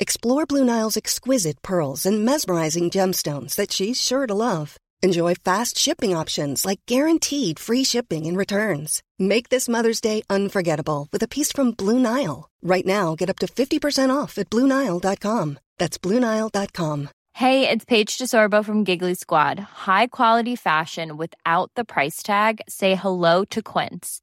Explore Blue Nile's exquisite pearls and mesmerizing gemstones that she's sure to love. Enjoy fast shipping options like guaranteed free shipping and returns. Make this Mother's Day unforgettable with a piece from Blue Nile. Right now, get up to 50% off at BlueNile.com. That's BlueNile.com. Hey, it's Paige DeSorbo from Giggly Squad. High quality fashion without the price tag? Say hello to Quince.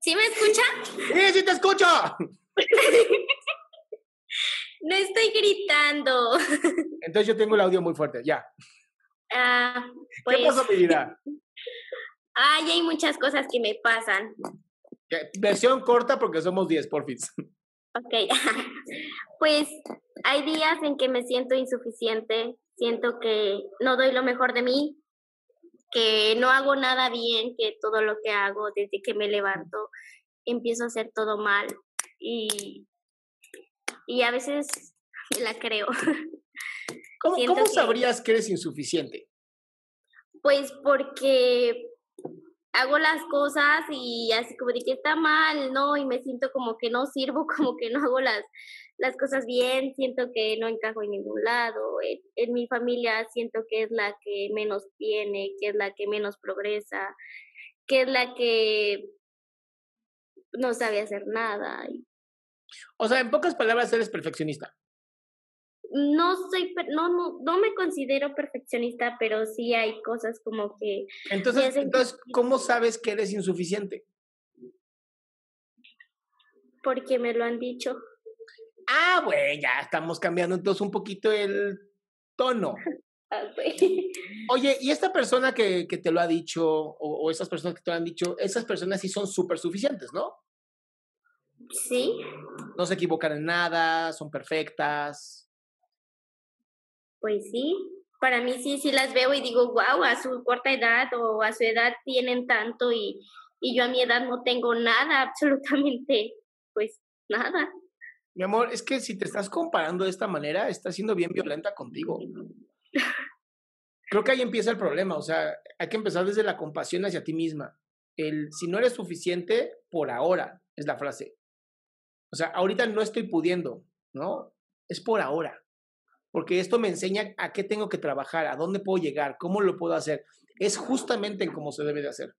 ¿Sí me escucha? ¡Sí, sí te escucho! No estoy gritando. Entonces yo tengo el audio muy fuerte, ya. Ah, pues, ¿Qué pasó, mi vida? Ay, hay muchas cosas que me pasan. Versión corta porque somos 10, porfis. Ok. Pues hay días en que me siento insuficiente, siento que no doy lo mejor de mí, que no hago nada bien, que todo lo que hago desde que me levanto empiezo a hacer todo mal y, y a veces me la creo. ¿Cómo, cómo que- sabrías que eres insuficiente? Pues porque hago las cosas y así como de que está mal, ¿no? Y me siento como que no sirvo, como que no hago las, las cosas bien, siento que no encajo en ningún lado. En, en mi familia siento que es la que menos tiene, que es la que menos progresa, que es la que no sabe hacer nada. O sea, en pocas palabras, eres perfeccionista. No soy, no, no, no me considero perfeccionista, pero sí hay cosas como que Entonces, entonces, ¿cómo sabes que eres insuficiente? porque me lo han dicho. Ah, bueno, ya estamos cambiando entonces un poquito el tono. Ah, güey. Oye, ¿y esta persona que, que te lo ha dicho, o, o esas personas que te lo han dicho, esas personas sí son súper suficientes, ¿no? Sí, No se equivocan en nada, son perfectas. pues sí. Para mí sí, sí las veo y digo, wow, a su corta edad o a su edad tienen tanto y, y yo a mi edad no tengo nada, absolutamente, pues nada. Mi amor, es que si te estás comparando de esta manera, estás siendo bien violenta contigo. Creo que ahí empieza el problema, o sea, hay que empezar desde la compasión hacia ti misma. El si no eres suficiente por ahora es la frase. O sea, ahorita no estoy pudiendo, ¿no? Es por ahora. Porque esto me enseña a qué tengo que trabajar, a dónde puedo llegar, cómo lo puedo hacer. Es justamente en cómo se debe de hacer.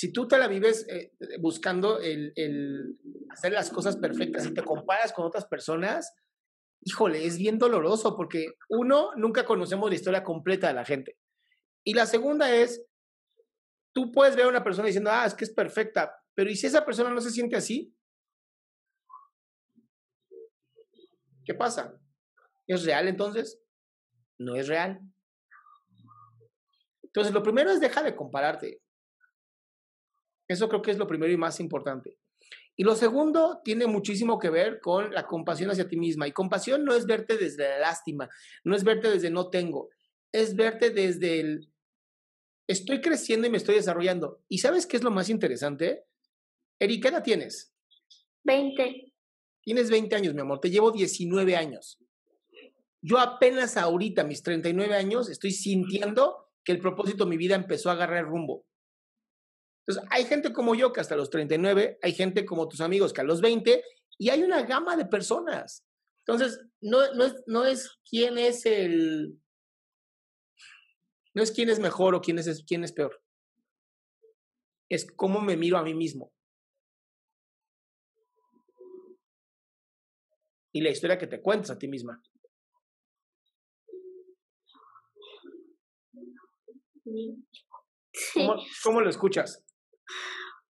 Si tú te la vives eh, buscando el, el hacer las cosas perfectas y te comparas con otras personas, híjole, es bien doloroso porque uno, nunca conocemos la historia completa de la gente. Y la segunda es, tú puedes ver a una persona diciendo, ah, es que es perfecta, pero ¿y si esa persona no se siente así? ¿Qué pasa? ¿Es real entonces? No es real. Entonces, lo primero es deja de compararte. Eso creo que es lo primero y más importante. Y lo segundo tiene muchísimo que ver con la compasión hacia ti misma. Y compasión no es verte desde la lástima, no es verte desde no tengo, es verte desde el estoy creciendo y me estoy desarrollando. ¿Y sabes qué es lo más interesante? Eri, ¿qué edad tienes? 20, Tienes 20 años, mi amor, te llevo 19 años. Yo apenas ahorita, mis 39 años, estoy sintiendo que el propósito de mi vida empezó a agarrar rumbo. Entonces, hay gente como yo que hasta los 39, hay gente como tus amigos que a los 20, y hay una gama de personas. Entonces, no, no, es, no es quién es el... No es quién es mejor o quién es, quién es peor. Es cómo me miro a mí mismo. Y la historia que te cuentas a ti misma. ¿Cómo, ¿Cómo, lo escuchas?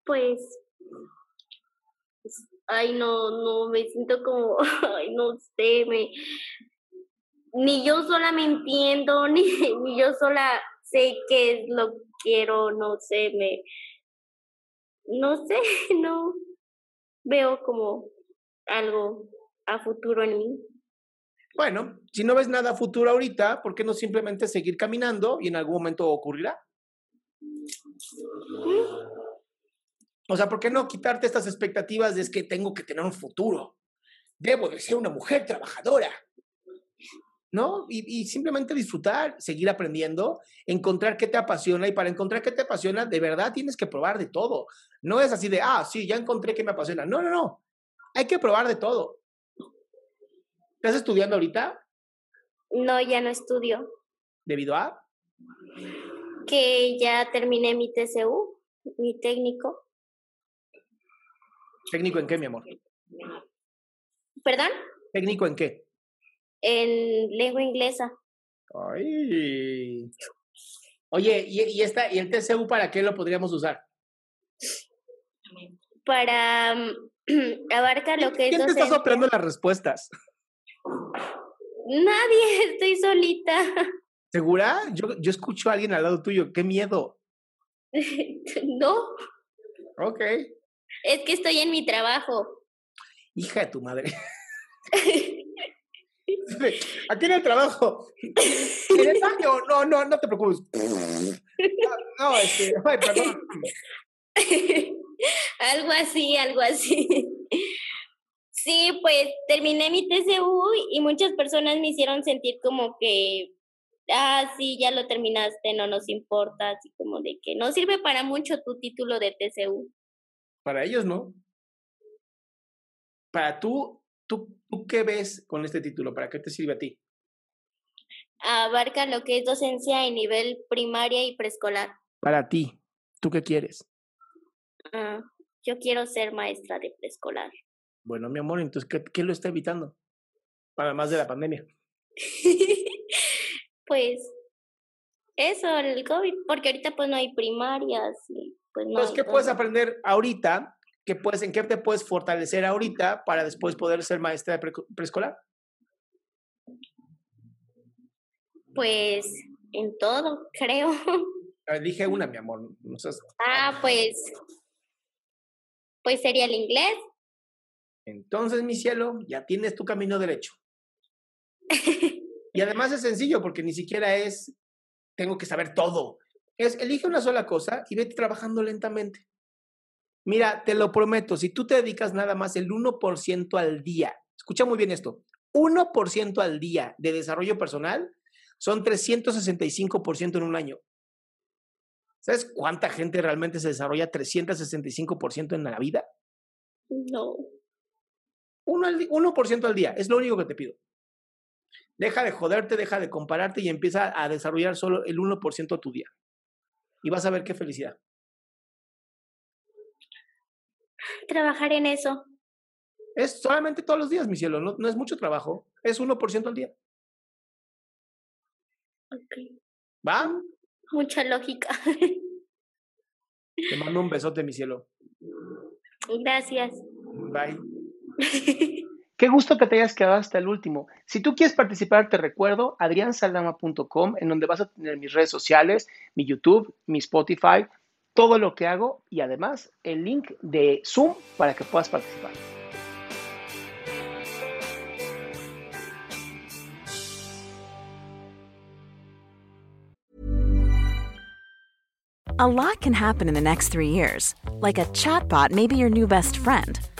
Pues, ay, no, no, me siento como, ay, no sé, me, ni yo sola me entiendo, ni, ni yo sola sé qué es lo que quiero, no sé, me, no sé, no veo como algo a futuro en mí. Bueno, si no ves nada a futuro ahorita, ¿por qué no simplemente seguir caminando y en algún momento ocurrirá? O sea, ¿por qué no quitarte estas expectativas de es que tengo que tener un futuro? Debo de ser una mujer trabajadora. ¿No? Y, y, simplemente disfrutar, seguir aprendiendo, encontrar qué te apasiona y para encontrar qué te apasiona, de verdad tienes que probar de todo. No es así de, ah, sí, ya encontré qué me apasiona. No, no, no. Hay que probar de todo. ¿Estás estudiando ahorita? No, ya no estudio. ¿Debido a? Que ya terminé mi TCU, mi técnico. ¿Técnico en qué, mi amor? ¿Perdón? ¿Técnico en qué? En lengua inglesa. Ay. Oye, ¿y, y, esta, ¿y el TCU para qué lo podríamos usar? Para um, abarca lo que ¿Quién es. ¿Quién te está soplando las respuestas? Nadie, estoy solita. ¿Segura? Yo, yo escucho a alguien al lado tuyo. ¡Qué miedo! no. Ok. Es que estoy en mi trabajo. Hija de tu madre. Aquí en el trabajo. ¿En el baño? No, no, no te preocupes. No, este, ay, perdón. algo así, algo así. Sí, pues terminé mi TCU y muchas personas me hicieron sentir como que, ah, sí, ya lo terminaste, no nos importa, así como de que no sirve para mucho tu título de TCU. Para ellos no. Para tú, tú, ¿tú qué ves con este título? ¿Para qué te sirve a ti? Abarca lo que es docencia en nivel primaria y preescolar. Para ti, ¿tú qué quieres? Ah, yo quiero ser maestra de preescolar. Bueno, mi amor, entonces, ¿qué, ¿qué, lo está evitando? Para más de la pandemia. pues eso, el COVID, porque ahorita pues no hay primarias y pues no. Entonces, ¿qué puedes aprender ahorita? ¿Qué puedes, ¿En qué te puedes fortalecer ahorita para después poder ser maestra de pre preescolar? Pues en todo, creo. Dije una, mi amor. No seas... Ah, pues. Pues sería el inglés. Entonces, mi cielo, ya tienes tu camino derecho. y además es sencillo porque ni siquiera es, tengo que saber todo. Es, elige una sola cosa y vete trabajando lentamente. Mira, te lo prometo, si tú te dedicas nada más el 1% al día, escucha muy bien esto, 1% al día de desarrollo personal son 365% en un año. ¿Sabes cuánta gente realmente se desarrolla 365% en la vida? No. 1%, al, 1 al día, es lo único que te pido. Deja de joderte, deja de compararte y empieza a desarrollar solo el 1% a tu día. Y vas a ver qué felicidad. Trabajar en eso. Es solamente todos los días, mi cielo, no, no es mucho trabajo, es 1% al día. Ok. ¿Va? Mucha lógica. Te mando un besote, mi cielo. Gracias. Bye. Qué gusto que te hayas quedado hasta el último. Si tú quieres participar, te recuerdo adriansaldama.com, en donde vas a tener mis redes sociales, mi YouTube, mi Spotify, todo lo que hago y además el link de Zoom para que puedas participar. A lot can happen in the next three years. Like a chatbot may be your new best friend.